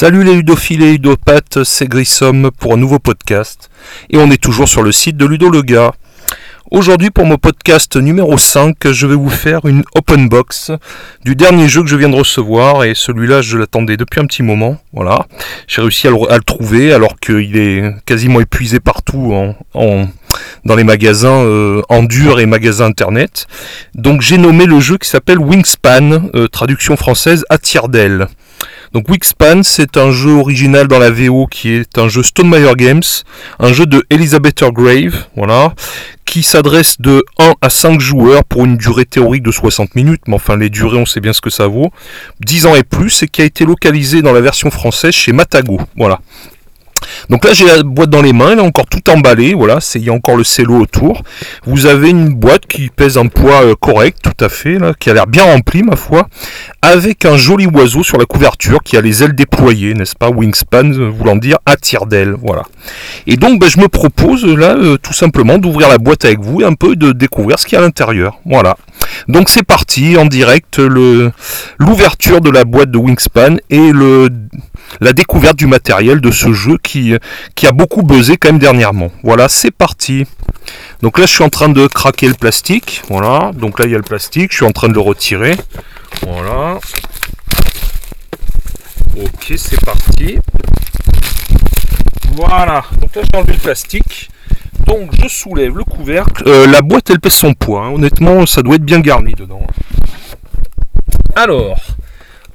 Salut les ludophiles et ludopathes, c'est Grissom pour un nouveau podcast. Et on est toujours sur le site de Ludo le gars. Aujourd'hui pour mon podcast numéro 5, je vais vous faire une open box du dernier jeu que je viens de recevoir et celui-là je l'attendais depuis un petit moment. Voilà, j'ai réussi à le, trouver alors qu'il est quasiment épuisé partout en, dans les magasins euh, en dur et magasins internet. Donc j'ai nommé le jeu qui s'appelle Wingspan, euh, traduction française à tire d'aile. Donc Wingspan, c'est un jeu original dans la VO qui est un jeu Stonemeyer Games, un jeu de Elizabeth Grave, voilà, qui s'adresse de 1 à 5 joueurs pour une durée théorique de 60 minutes, mais enfin les durées on sait bien ce que ça vaut, 10 ans et plus, et qui a été localisé dans la version française chez Matago, voilà. Donc là j'ai la boîte dans les mains, elle est encore tout emballée, voilà, il y a encore le cello autour. Vous avez une boîte qui pèse un poids euh, correct, tout à fait, là, qui a l'air bien remplie ma foi, avec un joli oiseau sur la couverture qui a les ailes déployées, n'est-ce pas, wingspan euh, voulant dire à tire d'aile, voilà. Et donc ben, je me propose là euh, tout simplement d'ouvrir la boîte avec vous et un peu de découvrir ce qu'il y a à l'intérieur, voilà. Donc c'est parti en direct, l'ouverture de la boîte de Wingspan et la découverte du matériel de ce jeu qui, qui a beaucoup buzzé quand même dernièrement. Voilà, c'est parti. Donc là, je suis en train de craquer le plastique. Voilà, donc là, il y a le plastique. Je suis en train de le retirer. Voilà. Ok, c'est parti. Voilà, donc là, j'ai enlevé le plastique. Donc je soulève le couvercle. Euh, la boîte, elle pèse son poids. Hein. Honnêtement, ça doit être bien garni dedans. Alors,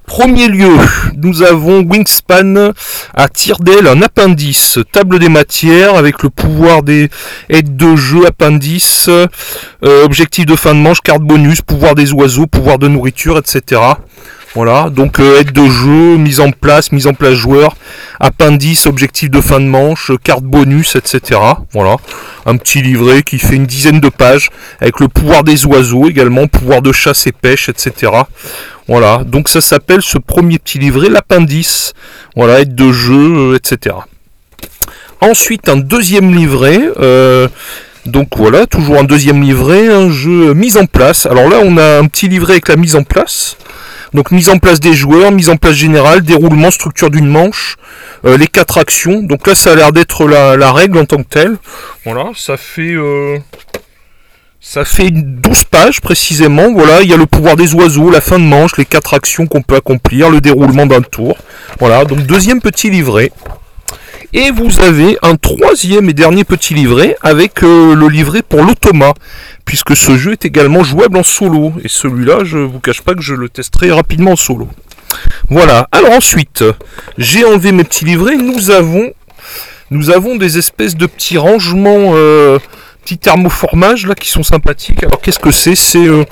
Premier lieu, nous avons Wingspan à tire d'aile, un appendice, table des matières avec le pouvoir des aides de jeu, appendice, euh, objectif de fin de manche, carte bonus, pouvoir des oiseaux, pouvoir de nourriture, etc. Voilà, donc euh, aide de jeu, mise en place, mise en place joueur, appendice, objectif de fin de manche, carte bonus, etc. Voilà, un petit livret qui fait une dizaine de pages avec le pouvoir des oiseaux également, pouvoir de chasse et pêche, etc. Voilà, donc ça s'appelle ce premier petit livret l'appendice. Voilà, aide de jeu, euh, etc. Ensuite, un deuxième livret. Euh, donc voilà, toujours un deuxième livret, un jeu mise en place. Alors là, on a un petit livret avec la mise en place. Donc mise en place des joueurs, mise en place générale, déroulement, structure d'une manche, euh, les quatre actions. Donc là, ça a l'air d'être la, règle en tant que telle. Voilà, ça fait euh, ça fait 12 pages précisément. Voilà, il y a le pouvoir des oiseaux, la fin de manche, les quatre actions qu'on peut accomplir, le déroulement d'un tour. Voilà, donc deuxième petit livret. Et vous avez un troisième et dernier petit livret avec euh, le livret pour l'automa, puisque ce jeu est également jouable en solo. Et celui-là, je vous cache pas que je le testerai rapidement en solo. Voilà. Alors ensuite, j'ai enlevé mes petits livrets. Nous avons, nous avons des espèces de petits rangements, euh, petits thermoformages là qui sont sympathiques. Alors qu'est-ce que c'est? C'est euh,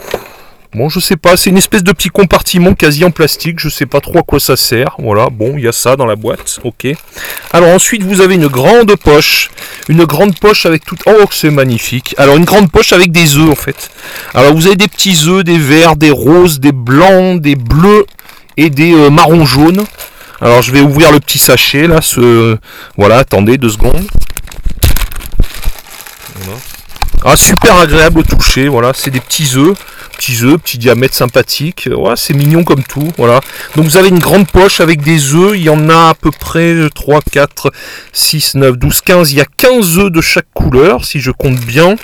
Bon, je sais pas, c'est une espèce de petit compartiment quasi en plastique, je sais pas trop à quoi ça sert. Voilà, bon, il y a ça dans la boîte, ok. Alors ensuite, vous avez une grande poche, une grande poche avec tout... Oh, c'est magnifique. Alors une grande poche avec des œufs en fait. Alors vous avez des petits œufs, des verts, des roses, des blancs, des bleus et des euh, marrons jaunes. Alors je vais ouvrir le petit sachet là, ce... Voilà, attendez deux secondes. Ah, super agréable au toucher, voilà, c'est des petits œufs petits œufs, petit diamètre sympathique. C'est mignon comme tout. Voilà. Donc vous avez une grande poche avec des œufs. Il y en a à peu près 3, 4, 6, 9, 12, 15. Il y a 15 œufs de chaque couleur, si je compte bien.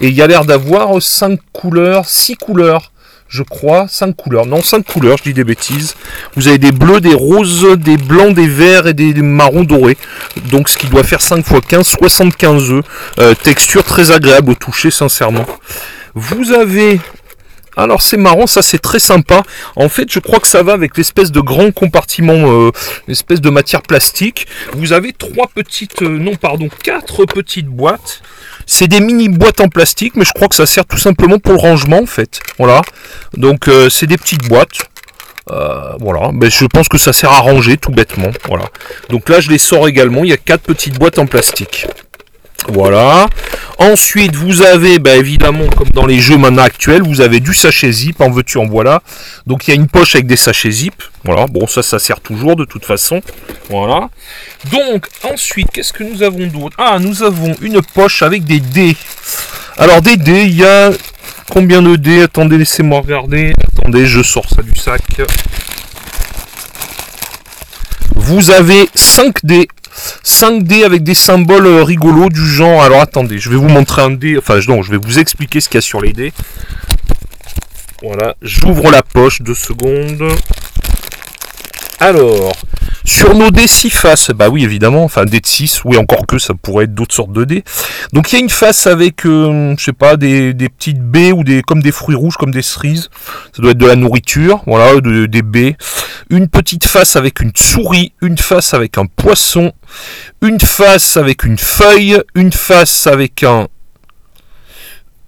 Et il y a l'air d'avoir 5 couleurs, 6 couleurs je crois, 5 couleurs. Non, 5 couleurs, je dis des bêtises. Vous avez des bleus, des roses, des blancs, des verts et des marrons dorés. Donc ce qui doit faire 5 x 15, 75 œufs. Euh, texture très agréable au toucher, sincèrement. Vous avez alors c'est marrant, ça c'est très sympa. En fait, je crois que ça va avec l'espèce de grand compartiment, euh, l'espèce de matière plastique. Vous avez trois petites, euh, non pardon, quatre petites boîtes. C'est des mini boîtes en plastique, mais je crois que ça sert tout simplement pour le rangement en fait. Voilà. Donc euh, c'est des petites boîtes. Voilà, mais je pense que ça sert à ranger tout bêtement. Voilà. Donc là je les sors également. Il y a quatre petites boîtes en plastique. Voilà. Ensuite, vous avez, bah, évidemment, comme dans les jeux maintenant actuels, vous avez du sachet zip, en veux-tu, en voilà. Donc il y a une poche avec des sachets zip. Voilà, bon, ça, ça sert toujours de toute façon. Voilà. Donc, ensuite, qu'est-ce que nous avons d'autre? Ah, nous avons une poche avec des dés. Alors, des dés, il y a combien de dés? Attendez, laissez-moi regarder. Attendez, je sors ça du sac. Vous avez 5 dés 5 dés avec des symboles euh, rigolos du genre. Alors attendez, je vais vous montrer un dé. Enfin, non, je vais vous expliquer ce qu'il y a sur les dés. Voilà, j'ouvre la poche, deux secondes. Alors, sur nos dés 6 faces, bah oui évidemment, enfin dés de 6, oui encore que ça pourrait être d'autres sortes de dés. Donc il y a une face avec, euh, je sais pas, des, petites baies ou des comme des fruits rouges, comme des cerises. Ça doit être de la nourriture, voilà, des baies. Une petite face avec une souris, une face avec un poisson, une face avec une feuille, une face avec un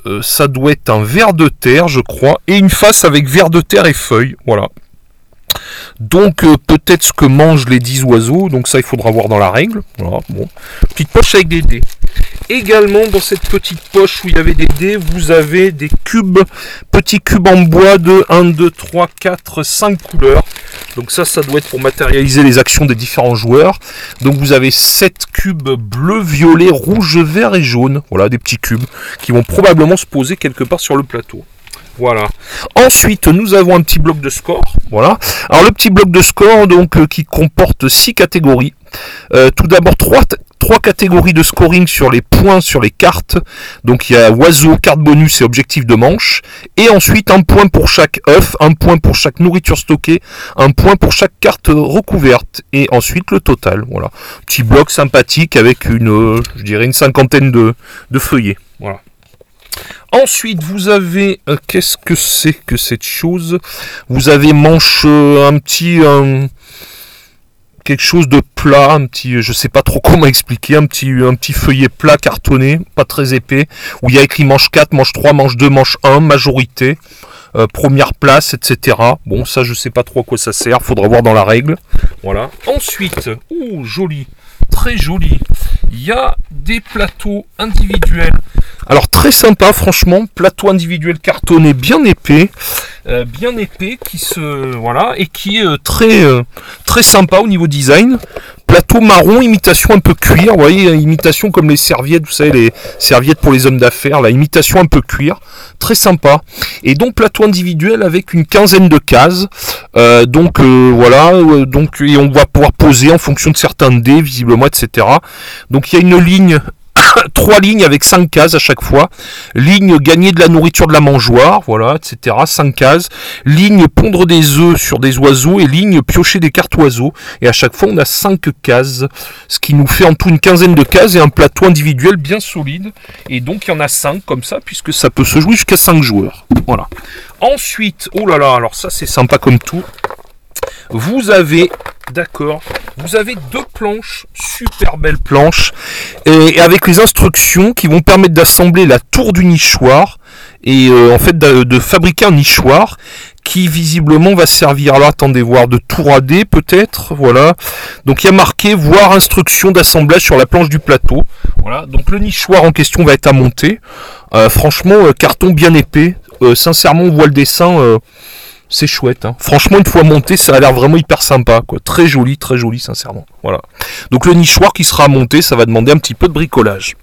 euh, ça doit être un ver de terre, je crois, et une face avec ver de terre et feuilles. Voilà. Donc euh, peut-être ce que mangent les 10 oiseaux, donc ça il faudra voir dans la règle. Voilà, bon. Petite poche avec des dés. Également dans cette petite poche où il y avait des dés, vous avez des cubes, petits cubes en bois de 1, 2, 3, 4, 5 couleurs. Donc ça, ça doit être pour matérialiser les actions des différents joueurs. Donc vous avez 7 cubes bleu, violet, rouge, vert et jaune. Voilà, des petits cubes qui vont probablement se poser quelque part sur le plateau. Voilà. Ensuite, nous avons un petit bloc de score. Voilà. Alors le petit bloc de score, donc, euh, qui comporte six catégories. Euh, tout d'abord trois, catégories de scoring sur les points sur les cartes. Donc il y a oiseau, carte bonus et objectif de manche. Et ensuite un point pour chaque œuf, un point pour chaque nourriture stockée, un point pour chaque carte recouverte. Et ensuite le total. Voilà. Petit bloc sympathique avec une, euh, je dirais une cinquantaine de, de feuillets. Voilà. Ensuite, vous avez euh, qu'est-ce que c'est que cette chose? Vous avez manche euh, un petit quelque chose de plat, un petit, je sais pas trop comment expliquer, un petit, feuillet plat cartonné, pas très épais, où il y a écrit manche 4, manche 3, manche 2, manche 1, majorité, euh, première place, etc. Bon, ça je sais pas trop à quoi ça sert, faudra voir dans la règle. Voilà. Ensuite, ouh, joli, très joli. Il y a des plateaux individuels. Alors très sympa franchement, plateau individuel cartonné bien épais, euh, bien épais qui se voilà et qui est euh, très euh, très sympa au niveau design. Plateau marron, imitation un peu cuir, vous voyez, imitation comme les serviettes, vous savez, les serviettes pour les hommes d'affaires, la imitation un peu cuir, très sympa. Et donc plateau individuel avec une quinzaine de cases. donc voilà, donc et on va pouvoir poser en fonction de certains dés, visiblement, etc. Donc il y a une ligne trois lignes avec cinq cases à chaque fois. Ligne gagner de la nourriture de la mangeoire, voilà, etc. Cinq cases. Ligne pondre des œufs sur des oiseaux et ligne piocher des cartes oiseaux. Et à chaque fois, on a cinq cases, ce qui nous fait en tout une quinzaine de cases et un plateau individuel bien solide. Et donc, il y en a cinq comme ça, puisque ça peut se jouer jusqu'à cinq joueurs. Voilà. Ensuite, oh là là, alors ça c'est sympa comme tout. Vous avez D'accord. Vous avez deux planches, super belles planches, et avec les instructions qui vont permettre d'assembler la tour du nichoir et euh, en fait de, fabriquer un nichoir qui visiblement va servir là, attendez voir, de tour à dé peut-être, voilà. Donc il y a marqué voir instruction d'assemblage sur la planche du plateau. Voilà, donc le nichoir en question va être à monter. Euh, franchement, euh, carton bien épais. sincèrement, on voit le dessin c'est chouette. Hein. Franchement, une fois monté, ça a l'air vraiment hyper sympa. Très joli, très joli, sincèrement. Voilà. Donc le nichoir qui sera monté, ça va demander un petit peu de bricolage.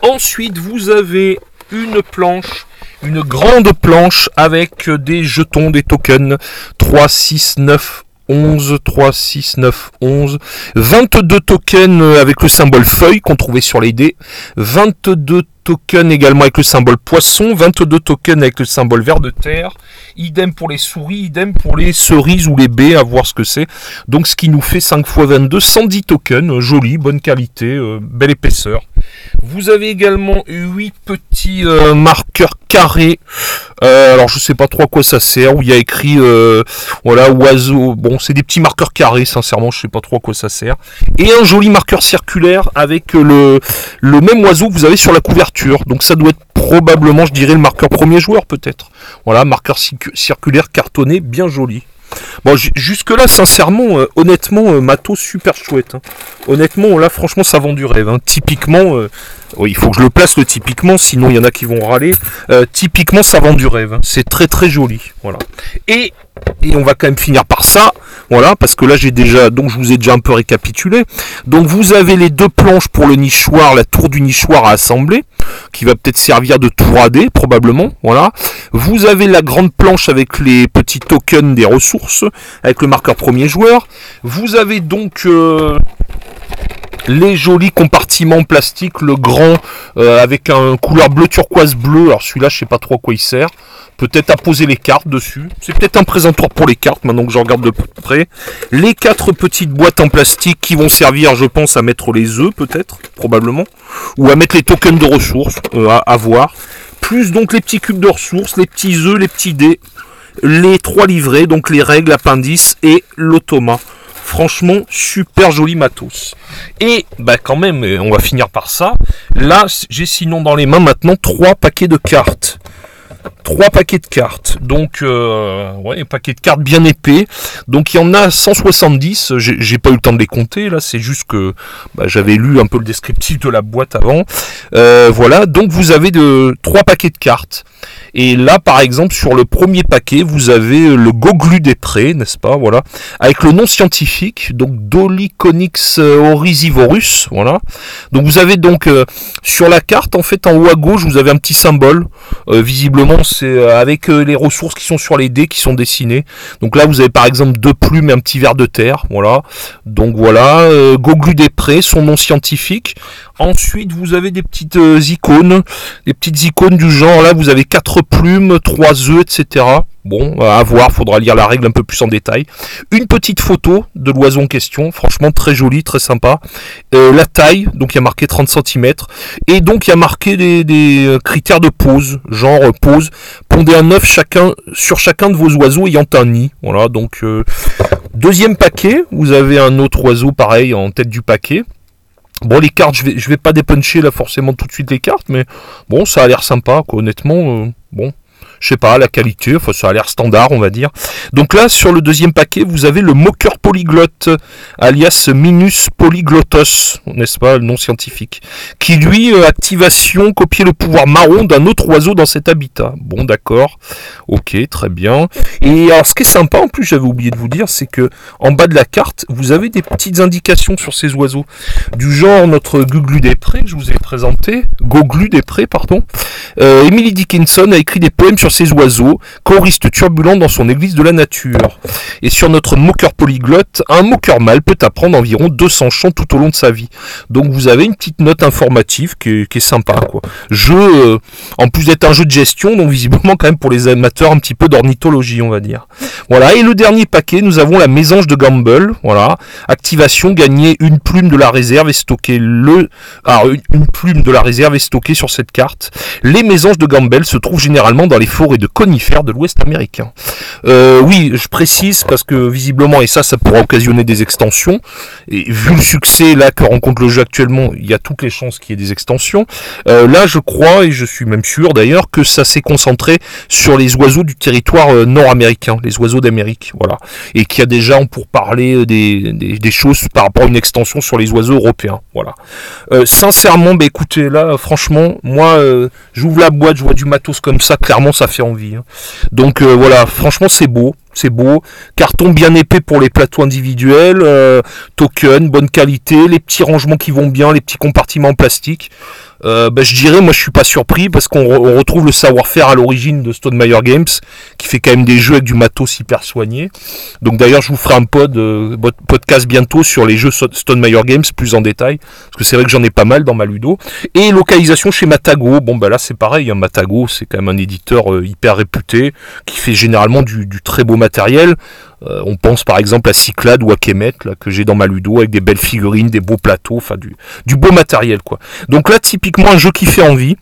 Ensuite, vous avez une planche, une grande planche avec des jetons, des tokens. 3, 6, 9, 11, 3, 6, 9, 11. 22 tokens avec le symbole feuille qu'on trouvait sur les dés. 22 tokens également avec le symbole poisson, 22 tokens avec le symbole vert de terre, idem pour les souris, idem pour les cerises ou les baies, à voir ce que c'est. Donc ce qui nous fait 5 x 22, 110 tokens, joli, bonne qualité, euh, belle épaisseur. Vous avez également 8 petits euh, marqueurs carrés. Euh, alors je sais pas trop à quoi ça sert, où il y a écrit voilà oiseau. Bon, c'est des petits marqueurs carrés, sincèrement, je sais pas trop à quoi ça sert. Et un joli marqueur circulaire avec le même oiseau que vous avez sur la couverture donc ça doit être probablement, je dirais, le marqueur premier joueur peut-être. Voilà, marqueur circulaire cartonné, bien joli. Bon, jusque là, sincèrement, euh, honnêtement, matos super chouette. Hein. Honnêtement, là, franchement, ça vend du rêve. Hein. Typiquement, oui, il faut que je le place le typiquement, sinon il y en a qui vont râler. typiquement, ça vend du rêve. Hein. C'est très très joli. Voilà. Et et on va quand même finir par ça, voilà, parce que là j'ai déjà, donc je vous ai déjà un peu récapitulé. Donc vous avez les deux planches pour le nichoir, la tour du nichoir à assembler, qui va peut-être servir de tour dé probablement, voilà. Vous avez la grande planche avec les petits tokens des ressources, avec le marqueur premier joueur. Vous avez donc euh, les jolis compartiments plastiques, le grand euh, avec un couleur bleu turquoise bleu. Alors celui-là, je sais pas trop à quoi il sert. Peut-être à poser les cartes dessus. C'est peut-être un présentoir pour les cartes maintenant que je regarde de près. Les quatre petites boîtes en plastique qui vont servir, je pense, à mettre les œufs peut-être, probablement, ou à mettre les tokens de ressources, euh, à voir. Plus donc les petits cubes de ressources, les petits œufs, les petits dés, les trois livrets, donc les règles, appendices et l'automa. Franchement, super joli matos. Et bah quand même, on va finir par ça. Là, j'ai sinon dans les mains maintenant trois paquets de cartes trois paquets de cartes. Donc, euh, ouais, un paquet de cartes bien épais. Donc, il y en a 170. J'ai pas eu le temps de les compter. Là, c'est juste que bah, j'avais lu un peu le descriptif de la boîte avant. Euh, voilà. Donc, vous avez de trois paquets de cartes. Et là, par exemple, sur le premier paquet, vous avez le goglu des prés, n'est-ce pas Voilà. Avec le nom scientifique, donc Doliconix orisivorus. Voilà. Donc, vous avez donc euh, sur la carte, en fait, en haut à gauche, vous avez un petit symbole. visiblement, c'est euh, avec euh, les ressources qui sont sur les dés qui sont dessinées. Donc là, vous avez par exemple deux plumes et un petit verre de terre. Voilà. Donc voilà, euh, Goglu des Prés, son nom scientifique. Ensuite, vous avez des petites icônes, des petites icônes du genre. Là, vous avez quatre plumes, trois œufs, etc. Bon, à voir, faudra lire la règle un peu plus en détail. Une petite photo de l'oiseau en question, franchement très jolie, très sympa. Euh, la taille, donc il y a marqué 30 cm. Et donc il y a marqué des, euh, critères de pose, genre euh, pose, pondez un œuf chacun, sur chacun de vos oiseaux ayant un nid. Voilà, donc deuxième paquet, vous avez un autre oiseau pareil en tête du paquet. Bon, les cartes, je vais, je vais pas dépuncher là forcément tout de suite les cartes, mais bon, ça a l'air sympa, quoi, honnêtement. Bon, je sais pas, la qualité, enfin ça a l'air standard on va dire. Donc là sur le deuxième paquet vous avez le moqueur polyglotte, alias Minus polyglottos, n'est-ce pas, le nom scientifique, qui lui, euh, activation, copier le pouvoir marron d'un autre oiseau dans cet habitat. Bon d'accord, ok, très bien. Et alors ce qui est sympa en plus j'avais oublié de vous dire, c'est que en bas de la carte vous avez des petites indications sur ces oiseaux, du genre notre Guglu des Prés, je vous ai présenté, Goglu des Prés, pardon. Euh, Emily Dickinson a écrit des poèmes sur ces oiseaux, choriste turbulent dans son église de la nature. Et sur notre moqueur polyglotte, un moqueur mâle peut apprendre environ 200 chants tout au long de sa vie. Donc vous avez une petite note informative qui est, sympa. Quoi. Jeu, euh, en plus d'être un jeu de gestion, donc visiblement quand même pour les amateurs un petit peu d'ornithologie, on va dire. Voilà, et le dernier paquet, nous avons la mésange de Gamble. Voilà, activation, gagner une plume de la réserve et stocker le... Ah, une plume de la réserve est stockée sur cette carte. Les mésanges de Gamble se trouvent généralement dans les forêts de conifères de l'Ouest américain. Euh, oui, je précise parce que visiblement, et ça, ça pourra occasionner des extensions. Et vu le succès là que rencontre le jeu actuellement, il y a toutes les chances qu'il y ait des extensions. Euh, là, je crois, et je suis même sûr d'ailleurs, que ça s'est concentré sur les oiseaux du territoire euh, nord-américain, les oiseaux d'Amérique, voilà. Et qu'il y a déjà, pour parler des, des, choses par rapport à une extension sur les oiseaux européens, voilà. sincèrement, bah, écoutez, là, franchement, moi, j'ouvre la boîte, je vois du matos comme ça, clairement, ça fait envie. Hein. Donc euh, voilà, franchement c'est beau, c'est beau. Carton bien épais pour les plateaux individuels, euh, token, bonne qualité, les petits rangements qui vont bien, les petits compartiments en plastique. Euh, bah, je dirais, moi je suis pas surpris parce qu'on retrouve le savoir-faire à l'origine de Stone Meyer Games, qui fait quand même des jeux avec du matos hyper soigné. Donc d'ailleurs, je vous ferai un pod, euh, podcast bientôt sur les jeux Stone Meyer Games plus en détail, parce que c'est vrai que j'en ai pas mal dans ma ludo. Et localisation chez Matago. Bon bah là c'est pareil, hein, Matago c'est quand même un éditeur euh, hyper réputé qui fait généralement du très beau matériel. Euh, on pense par exemple à Cyclade ou à Kemet, là, que j'ai dans ma ludo, avec des belles figurines, des beaux plateaux, enfin du, beau matériel quoi. Donc là typiquement un jeu qui fait envie.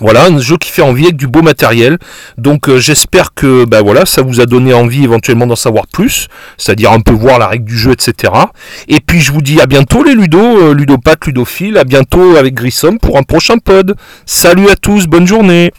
Voilà, un jeu qui fait envie avec du beau matériel. Donc euh, j'espère que bah voilà, ça vous a donné envie éventuellement d'en savoir plus, c'est-à-dire un peu voir la règle du jeu, etc. Et puis je vous dis à bientôt les ludo, euh, ludopathes, ludophiles, à bientôt avec Grissom pour un prochain pod. Salut à tous, bonne journée